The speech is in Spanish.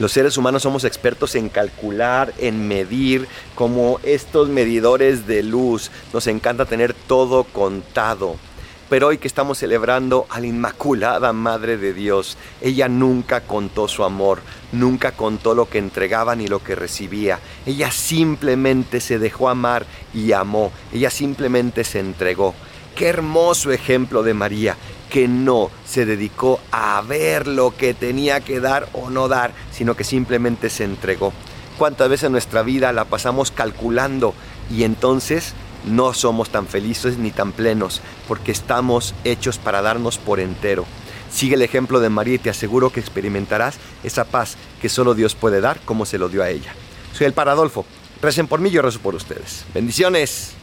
Los seres humanos somos expertos en calcular, en medir, como estos medidores de luz. Nos encanta tener todo contado. Pero hoy que estamos celebrando a la Inmaculada Madre de Dios, ella nunca contó su amor, nunca contó lo que entregaba ni lo que recibía. Ella simplemente se dejó amar y amó. Ella simplemente se entregó. Qué hermoso ejemplo de María, que no se dedicó a ver lo que tenía que dar o no dar, sino que simplemente se entregó. ¿Cuántas veces en nuestra vida la pasamos calculando y entonces no somos tan felices ni tan plenos, porque estamos hechos para darnos por entero. Sigue el ejemplo de María y te aseguro que experimentarás esa paz que solo Dios puede dar como se lo dio a ella. Soy el Paradolfo. Recen por mí, yo rezo por ustedes. Bendiciones.